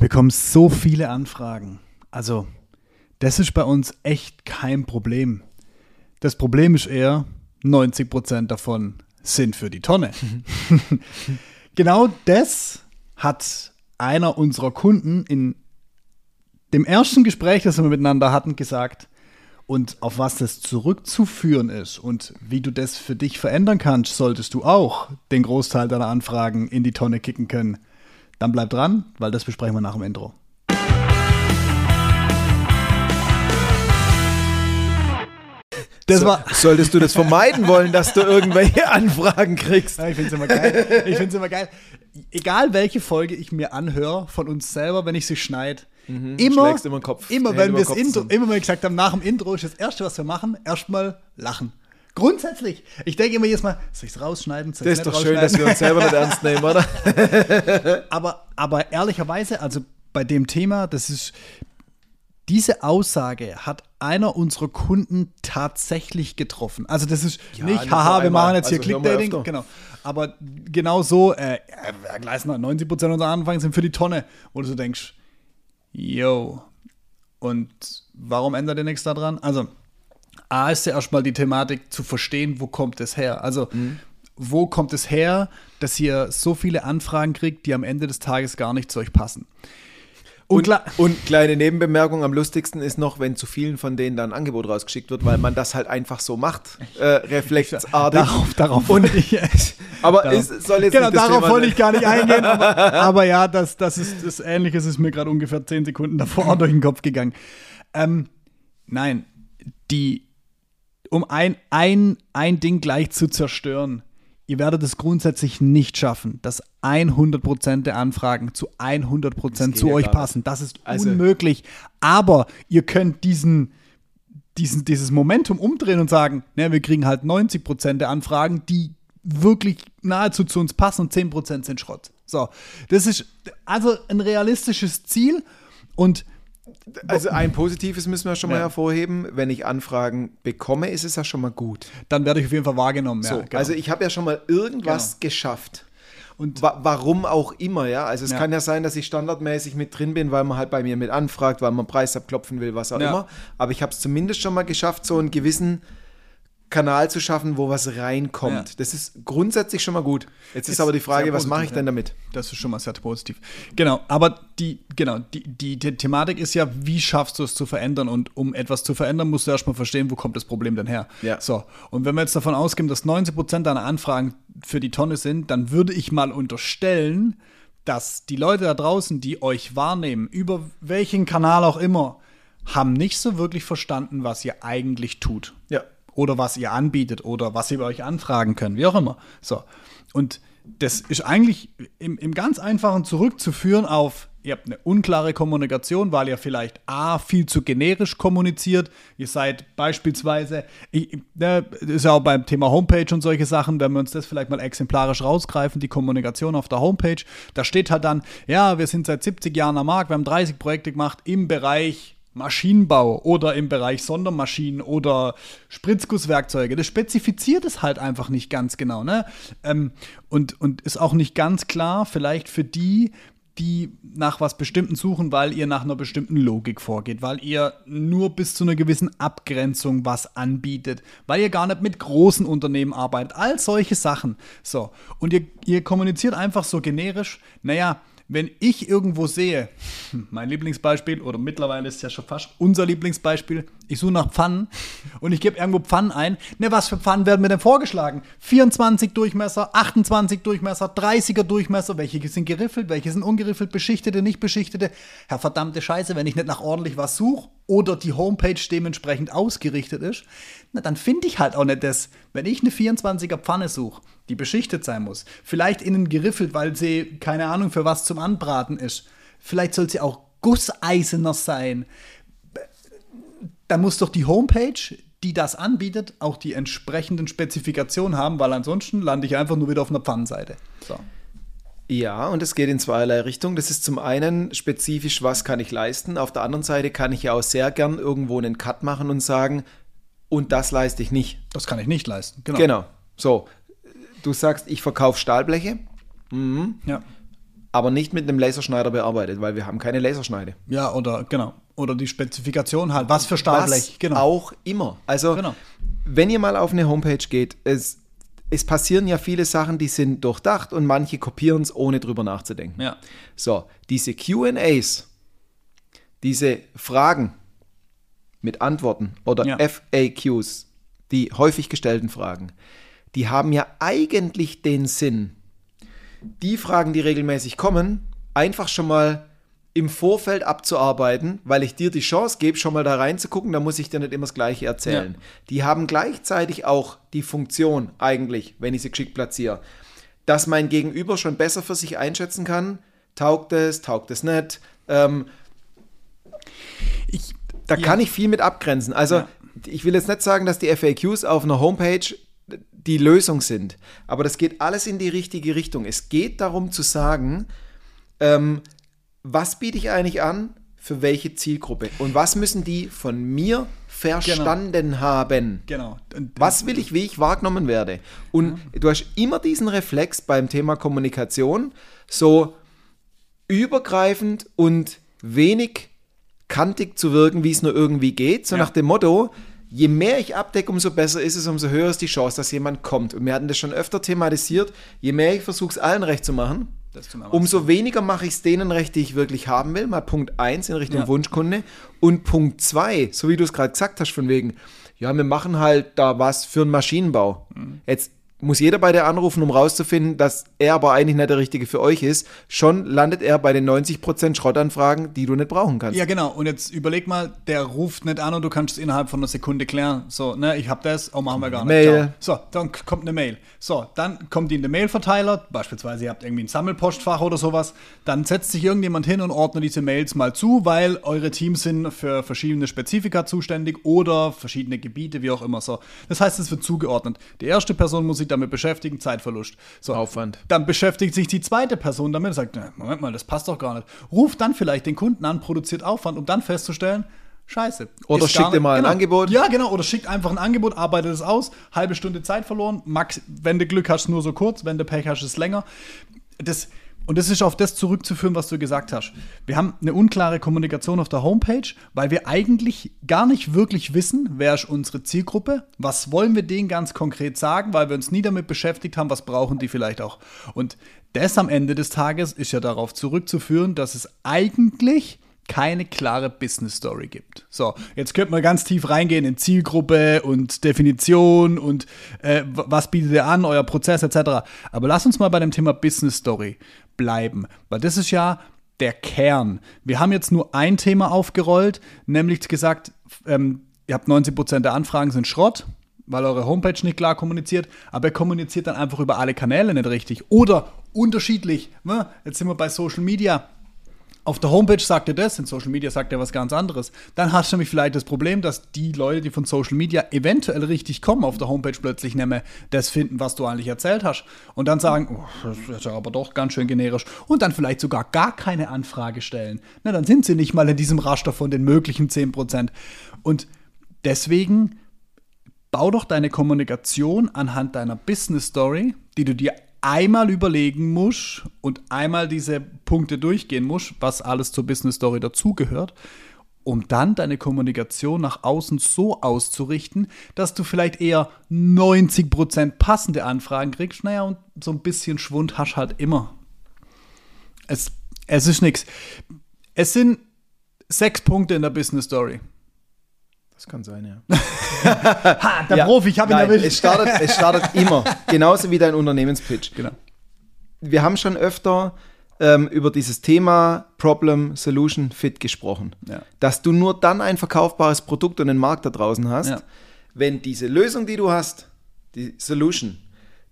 bekommen so viele Anfragen. Also, das ist bei uns echt kein Problem. Das Problem ist eher, 90 Prozent davon sind für die Tonne. genau das hat einer unserer Kunden in dem ersten Gespräch, das wir miteinander hatten, gesagt. Und auf was das zurückzuführen ist und wie du das für dich verändern kannst, solltest du auch den Großteil deiner Anfragen in die Tonne kicken können. Dann bleib dran, weil das besprechen wir nach dem Intro. Das war solltest du das vermeiden wollen, dass du irgendwelche Anfragen kriegst? Ja, ich finde es immer geil. Ich finde es immer geil. Egal welche Folge ich mir anhöre von uns selber, wenn ich sie schneide, mhm, immer, immer, Kopf, immer wenn wir das Intro, immer wenn wir gesagt haben, nach dem Intro ist das erste, was wir machen, erstmal lachen. Grundsätzlich. Ich denke immer jedes Mal, soll ich es rausschneiden? Das ist doch schön, dass wir uns selber nicht ernst nehmen, oder? aber, aber ehrlicherweise, also bei dem Thema, das ist, diese Aussage hat einer unserer Kunden tatsächlich getroffen. Also das ist ja, nicht, haha, wir machen jetzt hier also Clickdating, genau. Aber genau so, äh, Herr Gleisner, 90% unserer Anfragen sind für die Tonne, wo du so denkst, yo, und warum ändert ihr nichts daran? Also, A ist ja erstmal die Thematik zu verstehen, wo kommt es her? Also, mhm. wo kommt es her, dass ihr so viele Anfragen kriegt, die am Ende des Tages gar nicht zu euch passen? Und, und, und, kleine Nebenbemerkung, am lustigsten ist noch, wenn zu vielen von denen dann ein Angebot rausgeschickt wird, weil man das halt einfach so macht, äh, reflexartig. Darauf, darauf und ich, aber darauf, es soll jetzt genau, darauf wollte ich gar nicht eingehen, aber, aber ja, das, das ist das Ähnliches ist mir gerade ungefähr zehn Sekunden davor durch den Kopf gegangen. Ähm, nein, die, um ein, ein, ein Ding gleich zu zerstören, ihr werdet es grundsätzlich nicht schaffen, dass 100% der Anfragen zu 100% zu ja euch passen. Das ist also, unmöglich. Aber ihr könnt diesen, diesen, dieses Momentum umdrehen und sagen, ne, wir kriegen halt 90% der Anfragen, die wirklich nahezu zu uns passen und 10% sind Schrott. So, das ist also ein realistisches Ziel und also ein positives müssen wir schon mal ja. hervorheben. Wenn ich Anfragen bekomme, ist es ja schon mal gut. Dann werde ich auf jeden Fall wahrgenommen. So, ja, genau. Also ich habe ja schon mal irgendwas genau. geschafft. Und Wa warum auch immer, ja. Also es ja. kann ja sein, dass ich standardmäßig mit drin bin, weil man halt bei mir mit anfragt, weil man Preis abklopfen will, was auch immer. Aber ich habe es zumindest schon mal geschafft, so einen gewissen Kanal zu schaffen, wo was reinkommt. Ja. Das ist grundsätzlich schon mal gut. Jetzt ist, ist aber die Frage, was mache ich denn damit? Das ist schon mal sehr positiv. Genau, aber die, genau, die, die, die Thematik ist ja, wie schaffst du es zu verändern? Und um etwas zu verändern, musst du erstmal verstehen, wo kommt das Problem denn her. Ja. So, und wenn wir jetzt davon ausgehen, dass 90 Prozent deiner Anfragen für die Tonne sind, dann würde ich mal unterstellen, dass die Leute da draußen, die euch wahrnehmen, über welchen Kanal auch immer, haben nicht so wirklich verstanden, was ihr eigentlich tut. Ja oder was ihr anbietet oder was sie bei euch anfragen können, wie auch immer. So. Und das ist eigentlich im, im ganz einfachen zurückzuführen auf, ihr habt eine unklare Kommunikation, weil ihr vielleicht A, viel zu generisch kommuniziert. Ihr seid beispielsweise, ich, das ist ja auch beim Thema Homepage und solche Sachen, wenn wir uns das vielleicht mal exemplarisch rausgreifen, die Kommunikation auf der Homepage, da steht halt dann, ja, wir sind seit 70 Jahren am Markt, wir haben 30 Projekte gemacht im Bereich Maschinenbau oder im Bereich Sondermaschinen oder Spritzgusswerkzeuge. Das spezifiziert es halt einfach nicht ganz genau. Ne? Ähm, und, und ist auch nicht ganz klar, vielleicht für die, die nach was Bestimmten suchen, weil ihr nach einer bestimmten Logik vorgeht, weil ihr nur bis zu einer gewissen Abgrenzung was anbietet, weil ihr gar nicht mit großen Unternehmen arbeitet, all solche Sachen. So, und ihr, ihr kommuniziert einfach so generisch, naja, wenn ich irgendwo sehe, mein Lieblingsbeispiel, oder mittlerweile ist es ja schon fast unser Lieblingsbeispiel, ich suche nach Pfannen und ich gebe irgendwo Pfannen ein, ne, was für Pfannen werden mir denn vorgeschlagen? 24 Durchmesser, 28 Durchmesser, 30er Durchmesser, welche sind geriffelt, welche sind ungeriffelt, beschichtete, nicht beschichtete? Herr verdammte Scheiße, wenn ich nicht nach ordentlich was suche oder die Homepage dementsprechend ausgerichtet ist, na, dann finde ich halt auch nicht das, wenn ich eine 24er Pfanne suche, die beschichtet sein muss, vielleicht innen geriffelt, weil sie keine Ahnung für was zum Anbraten ist, vielleicht soll sie auch gusseisener sein, dann muss doch die Homepage, die das anbietet, auch die entsprechenden Spezifikationen haben, weil ansonsten lande ich einfach nur wieder auf einer Pfannenseite. So. Ja, und es geht in zweierlei Richtungen. Das ist zum einen spezifisch, was kann ich leisten. Auf der anderen Seite kann ich ja auch sehr gern irgendwo einen Cut machen und sagen, und das leiste ich nicht. Das kann ich nicht leisten, genau. Genau. So, du sagst, ich verkaufe Stahlbleche. Mhm. Ja. aber nicht mit einem Laserschneider bearbeitet, weil wir haben keine Laserschneide. Ja, oder genau. Oder die Spezifikation halt. Was für Stahlblech, Was genau. Auch immer. Also, genau. wenn ihr mal auf eine Homepage geht, es, es passieren ja viele Sachen, die sind durchdacht und manche kopieren es, ohne drüber nachzudenken. Ja. So, diese QAs, diese Fragen mit Antworten oder ja. FAQs, die häufig gestellten Fragen, die haben ja eigentlich den Sinn, die Fragen, die regelmäßig kommen, einfach schon mal im Vorfeld abzuarbeiten, weil ich dir die Chance gebe, schon mal da reinzugucken, da muss ich dir nicht immer das Gleiche erzählen. Ja. Die haben gleichzeitig auch die Funktion eigentlich, wenn ich sie geschickt platziere, dass mein Gegenüber schon besser für sich einschätzen kann, taugt es, taugt es nicht. Ähm, ich, da ja. kann ich viel mit abgrenzen. Also ja. ich will jetzt nicht sagen, dass die FAQs auf einer Homepage die Lösung sind. Aber das geht alles in die richtige Richtung. Es geht darum zu sagen, ähm, was biete ich eigentlich an, für welche Zielgruppe und was müssen die von mir verstanden genau. haben. Genau. was will ich, wie ich wahrgenommen werde. Und mhm. du hast immer diesen Reflex beim Thema Kommunikation, so übergreifend und wenig kantig zu wirken, wie es nur irgendwie geht. So ja. nach dem Motto, je mehr ich abdecke, umso besser ist es, umso höher ist die Chance, dass jemand kommt. Und wir hatten das schon öfter thematisiert. Je mehr ich versuche, es allen recht zu machen, umso weniger mache ich es denen recht, die ich wirklich haben will. Mal Punkt 1 in Richtung ja. Wunschkunde. Und Punkt 2, so wie du es gerade gesagt hast, von wegen, ja, wir machen halt da was für einen Maschinenbau. Mhm. Jetzt muss jeder bei der anrufen, um rauszufinden, dass er aber eigentlich nicht der Richtige für euch ist. Schon landet er bei den 90% Schrottanfragen, die du nicht brauchen kannst. Ja, genau. Und jetzt überleg mal, der ruft nicht an und du kannst es innerhalb von einer Sekunde klären. So, ne, ich habe das, oh, machen wir gar nicht. Mail. So, dann kommt eine Mail. So, dann kommt die in den Mailverteiler, beispielsweise ihr habt irgendwie ein Sammelpostfach oder sowas. Dann setzt sich irgendjemand hin und ordnet diese Mails mal zu, weil eure Teams sind für verschiedene Spezifika zuständig oder verschiedene Gebiete, wie auch immer so. Das heißt, es wird zugeordnet. Die erste Person muss sich damit beschäftigen, Zeitverlust. So, Aufwand. Dann beschäftigt sich die zweite Person damit und sagt, Moment mal, das passt doch gar nicht. Ruft dann vielleicht den Kunden an, produziert Aufwand, um dann festzustellen, Scheiße. Oder schickt dir mal genau. ein Angebot. Ja, genau. Oder schickt einfach ein Angebot, arbeitet es aus, halbe Stunde Zeit verloren. Max, wenn du Glück hast, nur so kurz, wenn du Pech hast, ist es länger. Das, und das ist auf das zurückzuführen, was du gesagt hast. Wir haben eine unklare Kommunikation auf der Homepage, weil wir eigentlich gar nicht wirklich wissen, wer ist unsere Zielgruppe, was wollen wir denen ganz konkret sagen, weil wir uns nie damit beschäftigt haben, was brauchen die vielleicht auch. Und das am Ende des Tages ist ja darauf zurückzuführen, dass es eigentlich keine klare Business Story gibt. So, jetzt könnte man ganz tief reingehen in Zielgruppe und Definition und äh, was bietet ihr an, euer Prozess etc. Aber lass uns mal bei dem Thema Business Story bleiben, weil das ist ja der Kern. Wir haben jetzt nur ein Thema aufgerollt, nämlich gesagt, ähm, ihr habt 90% der Anfragen sind Schrott, weil eure Homepage nicht klar kommuniziert, aber ihr kommuniziert dann einfach über alle Kanäle nicht richtig oder unterschiedlich. Ne? Jetzt sind wir bei Social Media auf der Homepage sagt er das, in Social Media sagt er was ganz anderes. Dann hast du nämlich vielleicht das Problem, dass die Leute, die von Social Media eventuell richtig kommen, auf der Homepage plötzlich nicht mehr das finden, was du eigentlich erzählt hast. Und dann sagen, oh, das ist ja aber doch ganz schön generisch. Und dann vielleicht sogar gar keine Anfrage stellen. Na, dann sind sie nicht mal in diesem Raster von den möglichen 10%. Und deswegen bau doch deine Kommunikation anhand deiner Business Story, die du dir einmal überlegen musst und einmal diese Punkte durchgehen musst, was alles zur Business Story dazugehört, um dann deine Kommunikation nach außen so auszurichten, dass du vielleicht eher 90% passende Anfragen kriegst. Naja, und so ein bisschen Schwund hast halt immer. Es, es ist nichts. Es sind sechs Punkte in der Business Story. Das kann sein, ja. ha, der ja, Profi, ich habe ihn erwischt. Es startet, es startet immer, genauso wie dein Unternehmenspitch. Genau. Wir haben schon öfter ähm, über dieses Thema Problem, Solution, Fit gesprochen. Ja. Dass du nur dann ein verkaufbares Produkt und einen Markt da draußen hast, ja. wenn diese Lösung, die du hast, die Solution,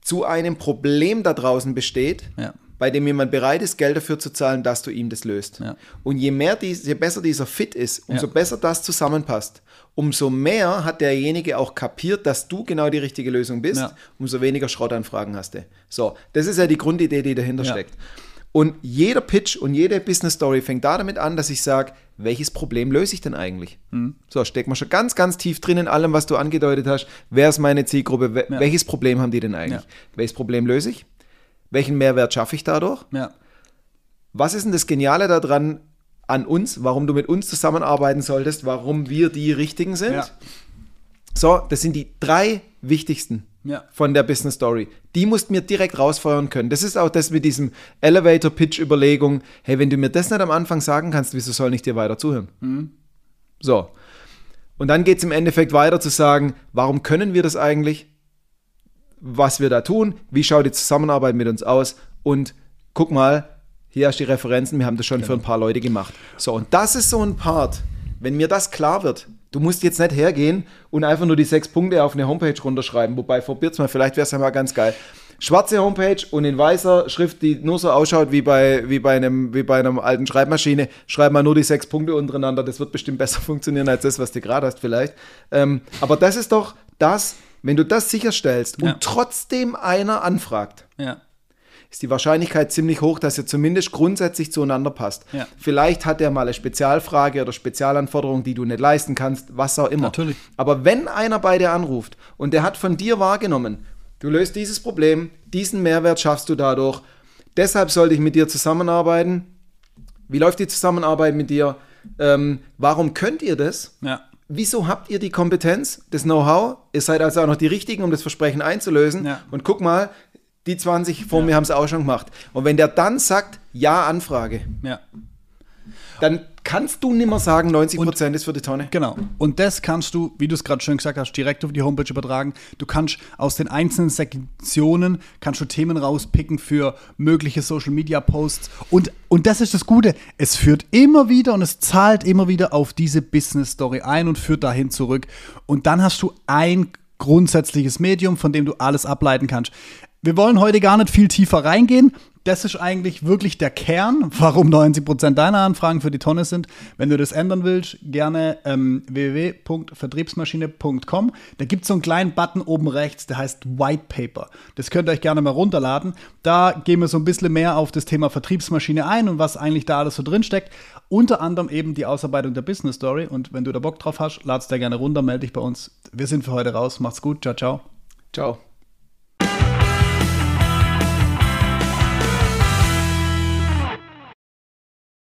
zu einem Problem da draußen besteht, ja bei dem jemand bereit ist, Geld dafür zu zahlen, dass du ihm das löst. Ja. Und je mehr dies, je besser dieser Fit ist, umso ja. besser das zusammenpasst, umso mehr hat derjenige auch kapiert, dass du genau die richtige Lösung bist, ja. umso weniger Schrottanfragen hast du. So, das ist ja die Grundidee, die dahinter steckt. Und jeder Pitch und jede Business Story fängt da damit an, dass ich sage, welches Problem löse ich denn eigentlich? Mhm. So, stecken wir schon ganz, ganz tief drin in allem, was du angedeutet hast. Wer ist meine Zielgruppe? Welches Problem haben die denn eigentlich? Welches Problem löse ich? Welchen Mehrwert schaffe ich dadurch? Ja. was ist denn das Geniale daran an uns, warum du mit uns zusammenarbeiten solltest, warum wir die Richtigen sind? Ja. So, das sind die drei wichtigsten ja. von der Business Story. Die musst du mir direkt rausfeuern können. Das ist auch das mit diesem Elevator-Pitch-Überlegung. Hey, wenn du mir das nicht am Anfang sagen kannst, wieso soll ich dir weiter zuhören? Mhm. So. Und dann geht es im Endeffekt weiter zu sagen, warum können wir das eigentlich? Was wir da tun? Wie schaut die Zusammenarbeit mit uns aus? Und guck mal, hier hast du die Referenzen, wir haben das schon genau. für ein paar Leute gemacht. So, und das ist so ein Part, wenn mir das klar wird, Du musst jetzt nicht hergehen und einfach nur die sechs Punkte auf eine Homepage runterschreiben. Wobei, probiert's mal, vielleicht wäre es ja mal ganz geil. Schwarze Homepage und in weißer Schrift, die nur so ausschaut wie bei, wie bei, einem, wie bei einer alten Schreibmaschine, schreib mal nur die sechs Punkte untereinander. Das wird bestimmt besser funktionieren als das, was du gerade hast, vielleicht. Ähm, aber das ist doch das, wenn du das sicherstellst und ja. trotzdem einer anfragt. Ja ist die Wahrscheinlichkeit ziemlich hoch, dass er zumindest grundsätzlich zueinander passt. Ja. Vielleicht hat er mal eine Spezialfrage oder Spezialanforderung, die du nicht leisten kannst, was auch immer. Natürlich. Aber wenn einer bei dir anruft und der hat von dir wahrgenommen, du löst dieses Problem, diesen Mehrwert schaffst du dadurch, deshalb sollte ich mit dir zusammenarbeiten. Wie läuft die Zusammenarbeit mit dir? Ähm, warum könnt ihr das? Ja. Wieso habt ihr die Kompetenz, das Know-how? Ihr seid also auch noch die Richtigen, um das Versprechen einzulösen. Ja. Und guck mal, die 20 vor ja. mir haben es auch schon gemacht. Und wenn der dann sagt, ja, Anfrage, ja. Dann kannst du nicht mehr sagen, 90 Prozent ist für die Tonne. Genau. Und das kannst du, wie du es gerade schon gesagt hast, direkt auf die Homepage übertragen. Du kannst aus den einzelnen Sektionen kannst du Themen rauspicken für mögliche Social Media Posts. Und, und das ist das Gute. Es führt immer wieder und es zahlt immer wieder auf diese Business Story ein und führt dahin zurück. Und dann hast du ein grundsätzliches Medium, von dem du alles ableiten kannst. Wir wollen heute gar nicht viel tiefer reingehen. Das ist eigentlich wirklich der Kern, warum 90% deiner Anfragen für die Tonne sind. Wenn du das ändern willst, gerne ähm, www.vertriebsmaschine.com. Da gibt es so einen kleinen Button oben rechts, der heißt White Paper. Das könnt ihr euch gerne mal runterladen. Da gehen wir so ein bisschen mehr auf das Thema Vertriebsmaschine ein und was eigentlich da alles so drin steckt. Unter anderem eben die Ausarbeitung der Business Story. Und wenn du da Bock drauf hast, lad's dir gerne runter, melde dich bei uns. Wir sind für heute raus. Macht's gut. Ciao, ciao. Ciao.